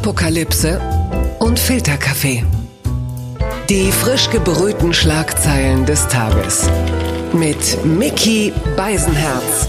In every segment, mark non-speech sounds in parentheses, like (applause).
Apokalypse und Filterkaffee. Die frisch gebrühten Schlagzeilen des Tages. Mit Mickey Beisenherz.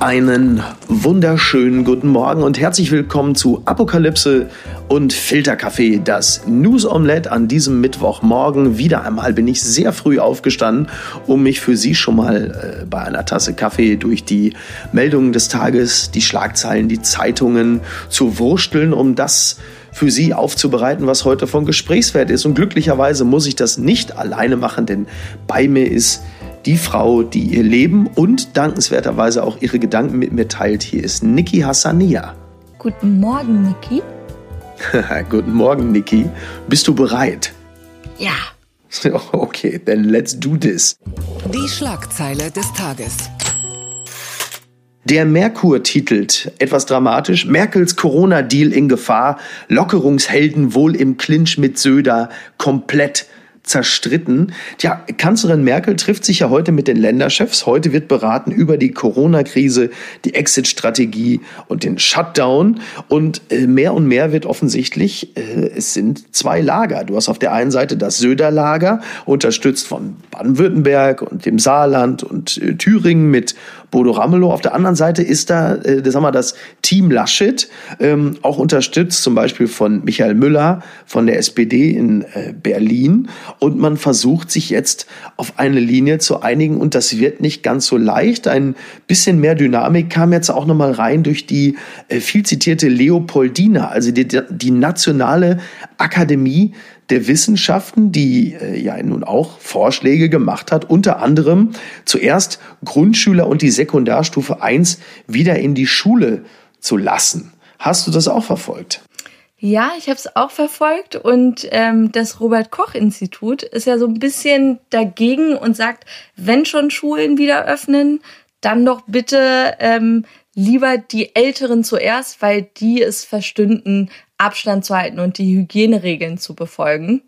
Einen wunderschönen guten Morgen und herzlich willkommen zu Apokalypse und Filterkaffee, das News Omelette an diesem Mittwochmorgen. Wieder einmal bin ich sehr früh aufgestanden, um mich für Sie schon mal äh, bei einer Tasse Kaffee durch die Meldungen des Tages, die Schlagzeilen, die Zeitungen zu wursteln, um das für Sie aufzubereiten, was heute von Gesprächswert ist. Und glücklicherweise muss ich das nicht alleine machen, denn bei mir ist die Frau, die ihr Leben und dankenswerterweise auch ihre Gedanken mit mir teilt. Hier ist Niki Hassania. Guten Morgen, Niki. (laughs) Guten Morgen, Niki. Bist du bereit? Ja. (laughs) Okay, then let's do this. Die Schlagzeile des Tages. Der Merkur titelt, etwas dramatisch, Merkels Corona-Deal in Gefahr, Lockerungshelden wohl im Clinch mit Söder, komplett zerstritten. Tja, Kanzlerin Merkel trifft sich ja heute mit den Länderchefs. Heute wird beraten über die Corona-Krise, die Exit-Strategie und den Shutdown. Und äh, mehr und mehr wird offensichtlich, äh, es sind zwei Lager. Du hast auf der einen Seite das Söder-Lager, unterstützt von Baden-Württemberg und dem Saarland und äh, Thüringen mit Bodo Ramelow. Auf der anderen Seite ist da, äh, das, haben wir, das Team Laschet, ähm, auch unterstützt zum Beispiel von Michael Müller von der SPD in äh, Berlin. Und man versucht sich jetzt auf eine Linie zu einigen und das wird nicht ganz so leicht. Ein bisschen mehr Dynamik kam jetzt auch nochmal rein durch die äh, viel zitierte Leopoldina, also die, die nationale Akademie der Wissenschaften, die äh, ja nun auch Vorschläge gemacht hat, unter anderem zuerst Grundschüler und die Sekundarstufe 1 wieder in die Schule zu lassen. Hast du das auch verfolgt? Ja, ich habe es auch verfolgt und ähm, das Robert Koch Institut ist ja so ein bisschen dagegen und sagt, wenn schon Schulen wieder öffnen, dann doch bitte ähm, lieber die Älteren zuerst, weil die es verstünden, Abstand zu halten und die Hygieneregeln zu befolgen.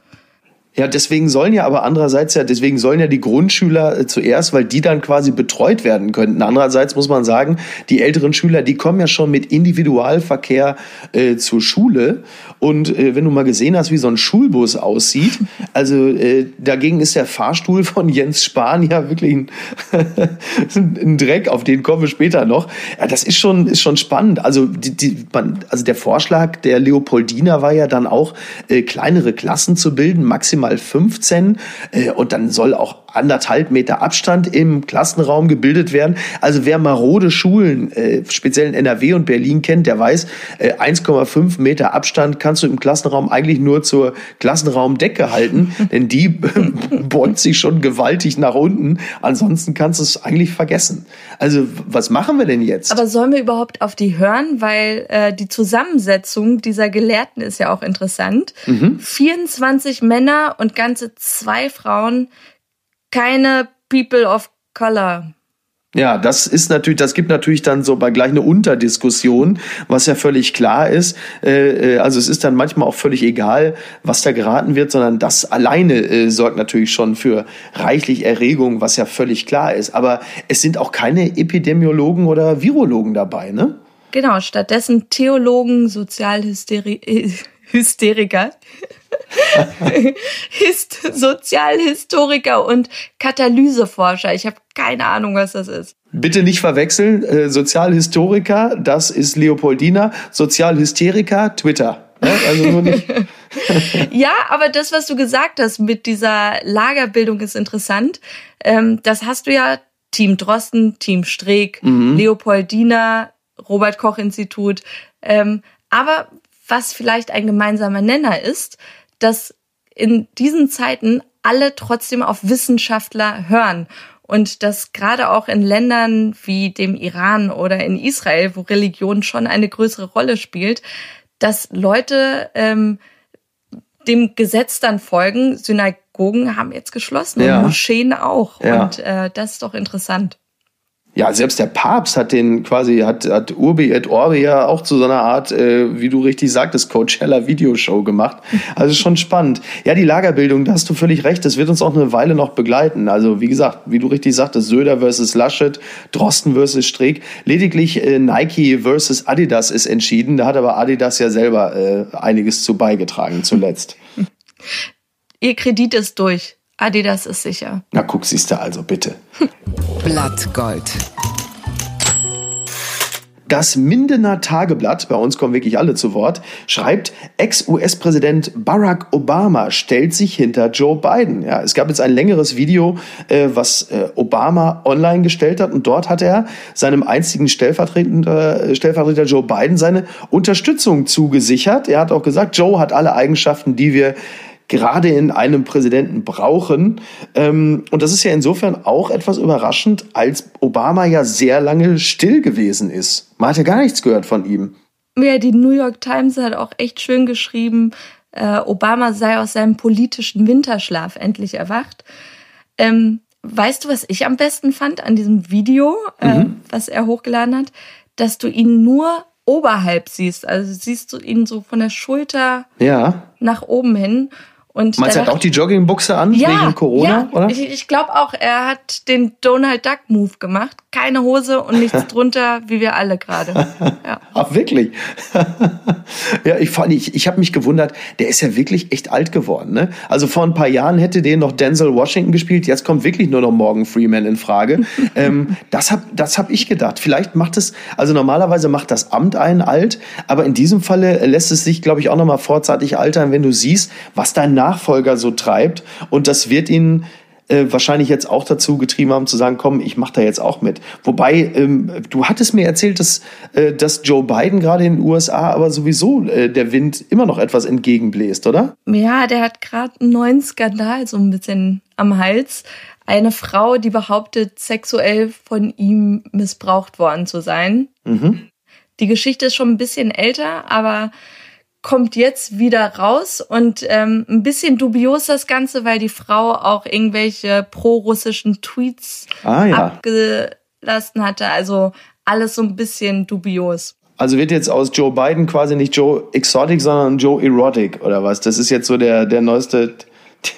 Ja, deswegen sollen ja aber andererseits ja, deswegen sollen ja die Grundschüler äh, zuerst, weil die dann quasi betreut werden könnten. Andererseits muss man sagen, die älteren Schüler, die kommen ja schon mit Individualverkehr äh, zur Schule. Und äh, wenn du mal gesehen hast, wie so ein Schulbus aussieht, (laughs) also äh, dagegen ist der Fahrstuhl von Jens Spahn ja wirklich (laughs) ein, ein Dreck, auf den kommen wir später noch. Ja, das ist schon, ist schon spannend. Also, die, die, man, also der Vorschlag der Leopoldina war ja dann auch, äh, kleinere Klassen zu bilden, maximal maximal 15 äh, und dann soll auch anderthalb Meter Abstand im Klassenraum gebildet werden. Also wer marode Schulen, äh, speziell in NRW und Berlin kennt, der weiß, äh, 1,5 Meter Abstand kannst du im Klassenraum eigentlich nur zur Klassenraumdecke halten, (laughs) denn die (laughs) beugt sich schon gewaltig nach unten. Ansonsten kannst du es eigentlich vergessen. Also was machen wir denn jetzt? Aber sollen wir überhaupt auf die hören? Weil äh, die Zusammensetzung dieser Gelehrten ist ja auch interessant. Mhm. 24 Männer und ganze zwei Frauen keine People of Color. Ja, das ist natürlich, das gibt natürlich dann so bei gleich eine Unterdiskussion, was ja völlig klar ist. Äh, äh, also es ist dann manchmal auch völlig egal, was da geraten wird, sondern das alleine äh, sorgt natürlich schon für reichlich Erregung, was ja völlig klar ist. Aber es sind auch keine Epidemiologen oder Virologen dabei, ne? Genau, stattdessen Theologen, Sozialhysteriker (laughs) Hist Sozialhistoriker und Katalyseforscher. Ich habe keine Ahnung, was das ist. Bitte nicht verwechseln. Äh, Sozialhistoriker, das ist Leopoldina. Sozialhysteriker, Twitter. Ja, also nur nicht. (laughs) ja, aber das, was du gesagt hast mit dieser Lagerbildung, ist interessant. Ähm, das hast du ja Team Drosten, Team Streeck, mhm. Leopoldina, Robert Koch Institut. Ähm, aber was vielleicht ein gemeinsamer Nenner ist, dass in diesen Zeiten alle trotzdem auf Wissenschaftler hören und dass gerade auch in Ländern wie dem Iran oder in Israel, wo Religion schon eine größere Rolle spielt, dass Leute ähm, dem Gesetz dann folgen. Synagogen haben jetzt geschlossen ja. und Moscheen auch. Ja. Und äh, das ist doch interessant. Ja, selbst der Papst hat den quasi, hat, hat Urbi et Orbi ja auch zu so einer Art, äh, wie du richtig sagtest, Coachella Videoshow gemacht. Also schon spannend. Ja, die Lagerbildung, da hast du völlig recht, das wird uns auch eine Weile noch begleiten. Also wie gesagt, wie du richtig sagtest, Söder versus Laschet, Drosten versus Streeck. Lediglich äh, Nike versus Adidas ist entschieden. Da hat aber Adidas ja selber äh, einiges zu beigetragen zuletzt. Ihr Kredit ist durch. Adidas ist sicher. Na guck, siehst du also, bitte. (laughs) Blattgold. Das Mindener Tageblatt, bei uns kommen wirklich alle zu Wort, schreibt, Ex-US-Präsident Barack Obama stellt sich hinter Joe Biden. Ja, es gab jetzt ein längeres Video, äh, was äh, Obama online gestellt hat und dort hat er seinem einstigen Stellvertreter, äh, Stellvertreter Joe Biden seine Unterstützung zugesichert. Er hat auch gesagt, Joe hat alle Eigenschaften, die wir gerade in einem Präsidenten brauchen. Ähm, und das ist ja insofern auch etwas überraschend, als Obama ja sehr lange still gewesen ist. Man hat ja gar nichts gehört von ihm. Ja, die New York Times hat auch echt schön geschrieben, äh, Obama sei aus seinem politischen Winterschlaf endlich erwacht. Ähm, weißt du, was ich am besten fand an diesem Video, äh, mhm. was er hochgeladen hat? Dass du ihn nur oberhalb siehst. Also siehst du ihn so von der Schulter ja. nach oben hin. Und Meinst du, er hat auch die Joggingbuchse an ja, wegen Corona, ja, oder? Ich, ich glaube auch, er hat den Donald Duck Move gemacht. Keine Hose und nichts (laughs) drunter, wie wir alle gerade. Ja. (laughs) Ach, wirklich? (laughs) ja, ich, ich, ich habe mich gewundert, der ist ja wirklich echt alt geworden. Ne? Also vor ein paar Jahren hätte den noch Denzel Washington gespielt, jetzt kommt wirklich nur noch Morgan Freeman in Frage. ähm, das habe das hab ich gedacht. Vielleicht macht es, also normalerweise macht das Amt einen alt, aber in diesem Falle lässt es sich, glaube ich, auch noch mal vorzeitig altern, wenn du siehst, was dein Nachfolger so treibt. Und das wird ihn äh, wahrscheinlich jetzt auch dazu getrieben haben, zu sagen, komm, ich mache da jetzt auch mit. Wobei, ähm, du hattest mir erzählt, dass, äh, dass Joe Biden gerade in den USA aber sowieso äh, der Wind immer noch etwas entgegenbläst, oder? Ja, der hat gerade einen neuen Skandal so ein bisschen am Hals. Eine Frau, die behauptet, sexuell von ihm missbraucht worden zu sein. Mhm. Die Geschichte ist schon ein bisschen älter, aber kommt jetzt wieder raus und ähm, ein bisschen dubios das Ganze, weil die Frau auch irgendwelche pro-russischen Tweets ah, ja. abgelassen hatte. Also alles so ein bisschen dubios. Also wird jetzt aus Joe Biden quasi nicht Joe Exotic, sondern Joe Erotic oder was? Das ist jetzt so der, der neueste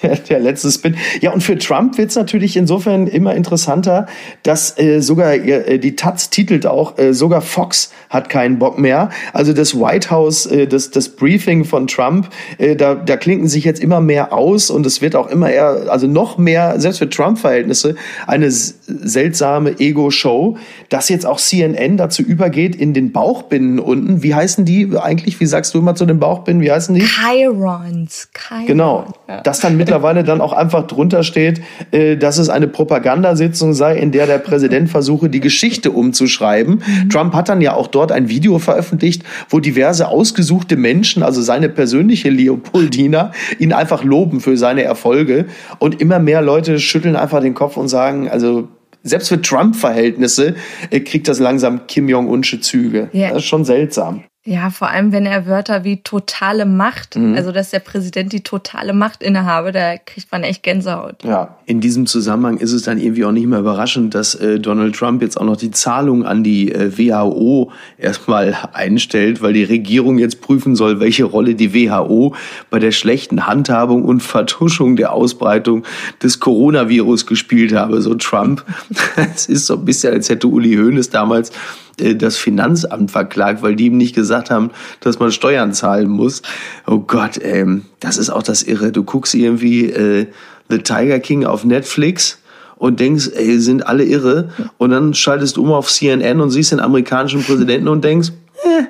der, der letzte Spin. Ja, und für Trump wird es natürlich insofern immer interessanter, dass äh, sogar äh, die Taz titelt auch, äh, sogar Fox hat keinen Bock mehr. Also das White House, äh, das, das Briefing von Trump, äh, da, da klinken sich jetzt immer mehr aus und es wird auch immer eher, also noch mehr, selbst für Trump-Verhältnisse, eine seltsame Ego-Show, dass jetzt auch CNN dazu übergeht, in den Bauchbinden unten, wie heißen die eigentlich, wie sagst du immer zu den Bauchbinden, wie heißen die? Chirons. Chirons. Genau, ja. dass dann mittlerweile dann auch einfach drunter steht, äh, dass es eine Propagandasitzung sei, in der der Präsident versuche, die Geschichte umzuschreiben. Mhm. Trump hat dann ja auch dort ein Video veröffentlicht, wo diverse ausgesuchte Menschen, also seine persönliche Leopoldina, ihn einfach loben für seine Erfolge. Und immer mehr Leute schütteln einfach den Kopf und sagen, also selbst für Trump-Verhältnisse äh, kriegt das langsam Kim Jong-unsche Züge. Yeah. Das ist schon seltsam. Ja, vor allem, wenn er Wörter wie totale Macht, mhm. also dass der Präsident die totale Macht innehabe, da kriegt man echt Gänsehaut. Ja, in diesem Zusammenhang ist es dann irgendwie auch nicht mehr überraschend, dass äh, Donald Trump jetzt auch noch die Zahlung an die äh, WHO erstmal (laughs) einstellt, weil die Regierung jetzt prüfen soll, welche Rolle die WHO bei der schlechten Handhabung und Vertuschung der Ausbreitung des Coronavirus gespielt habe. So Trump, (laughs) es ist so ein bisschen, als hätte Uli Hoeneß damals das Finanzamt verklagt, weil die ihm nicht gesagt haben, dass man Steuern zahlen muss. Oh Gott, ähm, das ist auch das Irre. Du guckst irgendwie äh, The Tiger King auf Netflix und denkst, ey, sind alle irre. Und dann schaltest du um auf CNN und siehst den amerikanischen Präsidenten und denkst, äh,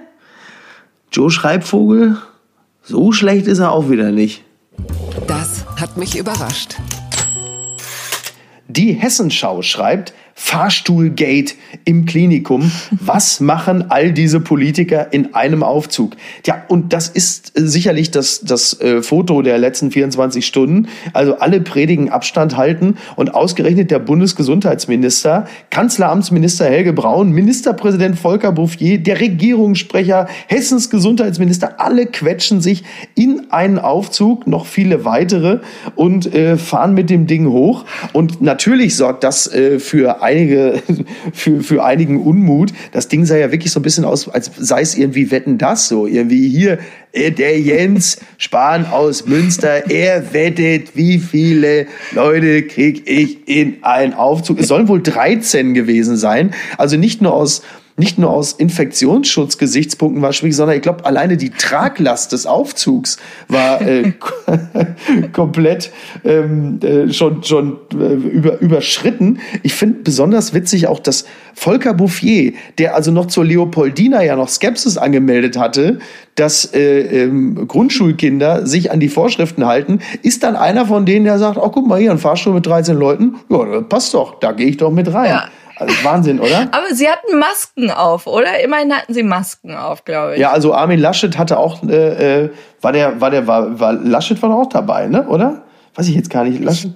Joe Schreibvogel, so schlecht ist er auch wieder nicht. Das hat mich überrascht. Die Hessenschau schreibt, Fahrstuhlgate im Klinikum. Was machen all diese Politiker in einem Aufzug? Ja, und das ist äh, sicherlich das, das äh, Foto der letzten 24 Stunden. Also alle predigen Abstand halten und ausgerechnet der Bundesgesundheitsminister, Kanzleramtsminister Helge Braun, Ministerpräsident Volker Bouffier, der Regierungssprecher, Hessens Gesundheitsminister, alle quetschen sich in einen Aufzug, noch viele weitere und äh, fahren mit dem Ding hoch. Und natürlich sorgt das äh, für einige, (laughs) für, für einigen Unmut. Das Ding sah ja wirklich so ein bisschen aus, als sei es irgendwie Wetten das so. Irgendwie hier, äh, der Jens Spahn aus Münster, er wettet, wie viele Leute krieg ich in einen Aufzug. Es sollen wohl 13 gewesen sein. Also nicht nur aus nicht nur aus Infektionsschutzgesichtspunkten war schwierig, sondern ich glaube, alleine die Traglast des Aufzugs war äh, (laughs) komplett ähm, äh, schon, schon äh, über, überschritten. Ich finde besonders witzig auch, dass Volker Bouffier, der also noch zur Leopoldina ja noch Skepsis angemeldet hatte, dass äh, ähm, Grundschulkinder sich an die Vorschriften halten, ist dann einer von denen, der sagt, oh, guck mal hier, ein Fahrstuhl mit 13 Leuten, ja, passt doch, da gehe ich doch mit rein. Ja. Also Wahnsinn, oder? (laughs) Aber sie hatten Masken auf, oder? Immerhin hatten sie Masken auf, glaube ich. Ja, also Armin Laschet hatte auch, äh, äh, war der, war der, war, war Laschet war auch dabei, ne? Oder? Weiß ich jetzt gar nicht. Laschet?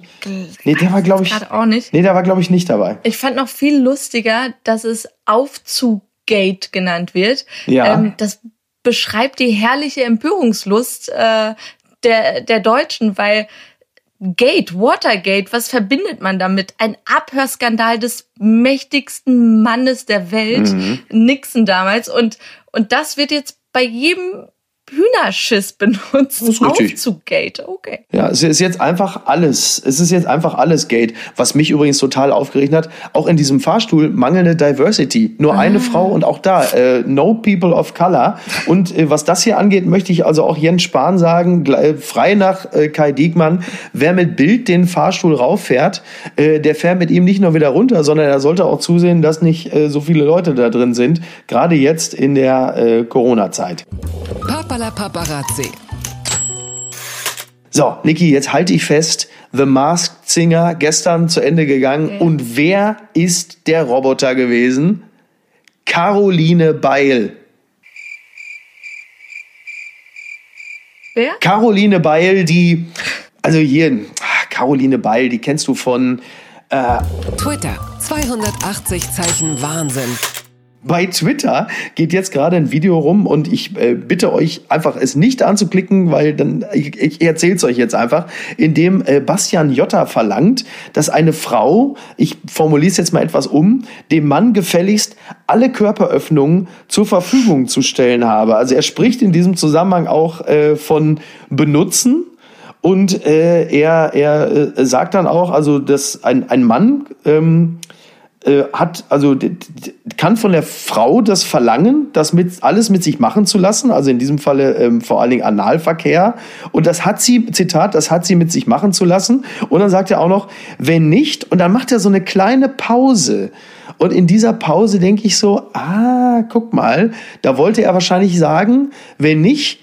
Nee, der war, glaube ich. Auch nicht. Nee, der war, glaube ich, nicht dabei. Ich fand noch viel lustiger, dass es Aufzuggate genannt wird. Ja. Ähm, das beschreibt die herrliche Empörungslust äh, der, der Deutschen, weil Gate, Watergate, was verbindet man damit? Ein Abhörskandal des mächtigsten Mannes der Welt, mhm. Nixon damals. Und, und das wird jetzt bei jedem Hühnerschiss (laughs) benutzt. Aufzuggate, okay. Ja, es ist jetzt einfach alles. Es ist jetzt einfach alles Gate. Was mich übrigens total aufgeregt hat, auch in diesem Fahrstuhl mangelnde Diversity. Nur ah. eine Frau und auch da, äh, no people of color. Und äh, was das hier angeht, möchte ich also auch Jens Spahn sagen, frei nach äh, Kai Diekmann, wer mit Bild den Fahrstuhl rauffährt, äh, der fährt mit ihm nicht nur wieder runter, sondern er sollte auch zusehen, dass nicht äh, so viele Leute da drin sind. Gerade jetzt in der äh, Corona-Zeit. Papala Paparazzi. So, Niki, jetzt halte ich fest. The Masked Singer gestern zu Ende gegangen. Okay. Und wer ist der Roboter gewesen? Caroline Beil. Wer? Caroline Beil, die, also hier, ah, Caroline Beil, die kennst du von äh, Twitter. 280 Zeichen Wahnsinn. Bei Twitter geht jetzt gerade ein Video rum und ich äh, bitte euch einfach es nicht anzuklicken, weil dann ich, ich erzähle es euch jetzt einfach, in dem äh, Bastian Jotta verlangt, dass eine Frau, ich formuliere es jetzt mal etwas um, dem Mann gefälligst alle Körperöffnungen zur Verfügung zu stellen habe. Also er spricht in diesem Zusammenhang auch äh, von benutzen und äh, er er äh, sagt dann auch, also dass ein ein Mann ähm, äh, hat, also kann von der Frau das verlangen, das mit, alles mit sich machen zu lassen, also in diesem Falle ähm, vor allen Dingen Analverkehr. Und das hat sie, Zitat, das hat sie mit sich machen zu lassen. Und dann sagt er auch noch, wenn nicht, und dann macht er so eine kleine Pause. Und in dieser Pause denke ich so, ah, guck mal, da wollte er wahrscheinlich sagen, wenn nicht,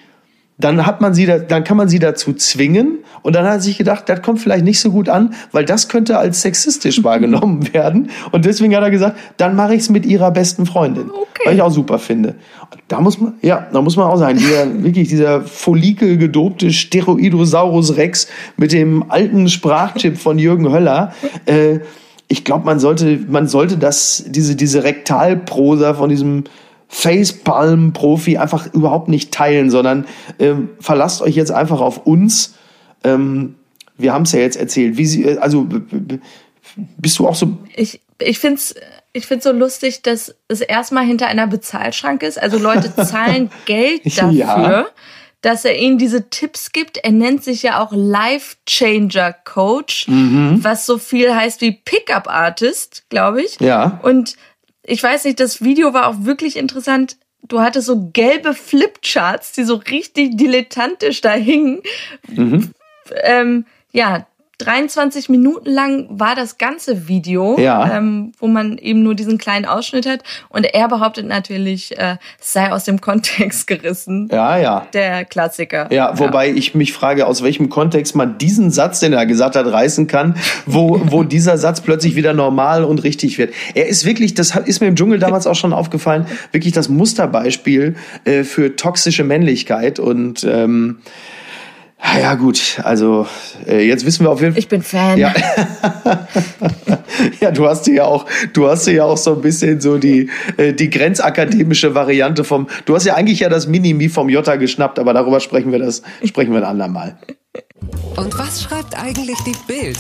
dann hat man sie, da, dann kann man sie dazu zwingen. Und dann hat er sich gedacht, das kommt vielleicht nicht so gut an, weil das könnte als sexistisch wahrgenommen (laughs) werden. Und deswegen hat er gesagt, dann mache ich es mit ihrer besten Freundin, okay. weil ich auch super finde. Und da muss man, ja, da muss man auch sagen, dieser (laughs) wirklich dieser Follikel gedobte Steroidosaurus Rex mit dem alten Sprachchip von Jürgen Höller. Äh, ich glaube, man sollte, man sollte das, diese, diese Rektalprosa von diesem Facepalm-Profi einfach überhaupt nicht teilen, sondern ähm, verlasst euch jetzt einfach auf uns. Ähm, wir haben es ja jetzt erzählt. Wie sie, äh, also bist du auch so. Ich, ich finde es ich find's so lustig, dass es erstmal hinter einer Bezahlschranke ist. Also Leute (laughs) zahlen Geld dafür. Ja dass er ihnen diese Tipps gibt. Er nennt sich ja auch Life Changer Coach, mhm. was so viel heißt wie Pickup Artist, glaube ich. Ja. Und ich weiß nicht, das Video war auch wirklich interessant. Du hattest so gelbe Flipcharts, die so richtig dilettantisch da hingen. Mhm. Ähm, ja, 23 Minuten lang war das ganze Video, ja. ähm, wo man eben nur diesen kleinen Ausschnitt hat. Und er behauptet natürlich, äh, es sei aus dem Kontext gerissen. Ja, ja. Der Klassiker. Ja, wobei ja. ich mich frage, aus welchem Kontext man diesen Satz, den er gesagt hat, reißen kann, wo, wo (laughs) dieser Satz plötzlich wieder normal und richtig wird. Er ist wirklich, das ist mir im Dschungel damals auch schon aufgefallen, wirklich das Musterbeispiel äh, für toxische Männlichkeit und ähm, ja, gut, also äh, jetzt wissen wir auf jeden Fall. Ich bin Fan. Ja. (laughs) ja, du hast dir ja auch, du hast ja auch so ein bisschen so die, äh, die grenzakademische Variante vom. Du hast ja eigentlich ja das Minimi vom Jota geschnappt, aber darüber sprechen wir das, sprechen wir ein andermal. Und was schreibt eigentlich die Bild?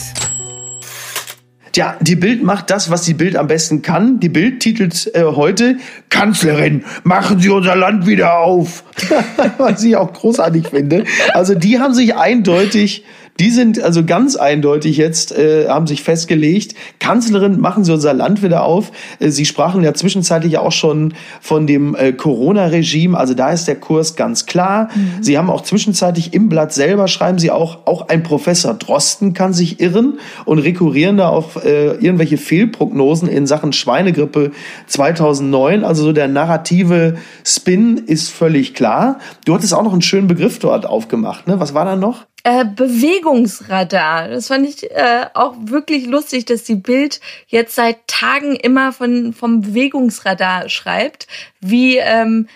Ja, die Bild macht das, was die Bild am besten kann. Die Bild titelt äh, heute Kanzlerin, machen Sie unser Land wieder auf. (laughs) was ich auch großartig finde. Also die haben sich eindeutig die sind also ganz eindeutig jetzt, äh, haben sich festgelegt, Kanzlerin, machen Sie unser Land wieder auf. Äh, Sie sprachen ja zwischenzeitlich auch schon von dem äh, Corona-Regime, also da ist der Kurs ganz klar. Mhm. Sie haben auch zwischenzeitlich im Blatt selber, schreiben Sie auch, auch ein Professor Drosten kann sich irren und rekurrieren da auf äh, irgendwelche Fehlprognosen in Sachen Schweinegrippe 2009. Also so der narrative Spin ist völlig klar. Du hattest auch noch einen schönen Begriff dort aufgemacht. Ne? Was war da noch? Äh, Bewegungsradar. Das fand ich äh, auch wirklich lustig, dass die Bild jetzt seit Tagen immer von, vom Bewegungsradar schreibt, wie ähm,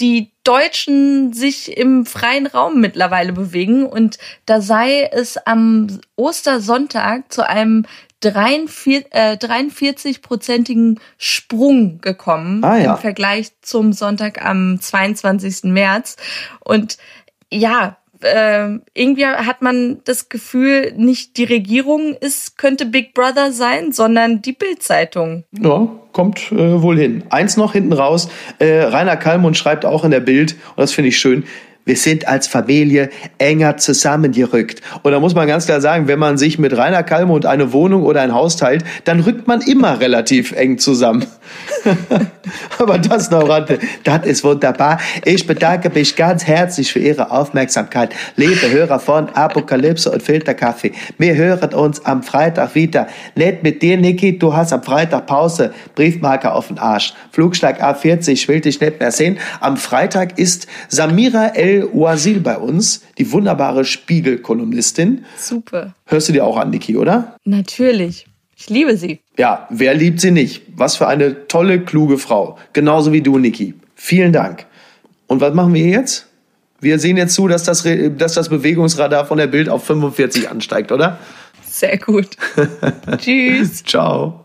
die Deutschen sich im freien Raum mittlerweile bewegen. Und da sei es am Ostersonntag zu einem 43-prozentigen äh, Sprung gekommen ah, ja. im Vergleich zum Sonntag am 22. März. Und ja, äh, irgendwie hat man das Gefühl, nicht die Regierung ist, könnte Big Brother sein, sondern die Bild-Zeitung. Ja, kommt äh, wohl hin. Eins noch hinten raus. Äh, Rainer Kallmund schreibt auch in der Bild, und das finde ich schön, wir sind als Familie enger zusammengerückt. Und da muss man ganz klar sagen, wenn man sich mit Rainer Kallmund eine Wohnung oder ein Haus teilt, dann rückt man immer relativ eng zusammen. (laughs) Aber das noch, das ist wunderbar. Ich bedanke mich ganz herzlich für Ihre Aufmerksamkeit. Liebe Hörer von Apokalypse und Filterkaffee. Wir hören uns am Freitag wieder. Nett mit dir, Niki. Du hast am Freitag Pause. Briefmarke auf den Arsch. Flugschlag A40. Ich will dich nicht mehr sehen. Am Freitag ist Samira El Oasil bei uns, die wunderbare Spiegel-Kolumnistin. Super. Hörst du dir auch an, Niki, oder? Natürlich. Ich liebe sie. Ja, wer liebt sie nicht? Was für eine tolle, kluge Frau. Genauso wie du, Niki. Vielen Dank. Und was machen wir jetzt? Wir sehen jetzt zu, dass das, dass das Bewegungsradar von der Bild auf 45 ansteigt, oder? Sehr gut. (laughs) Tschüss. Ciao.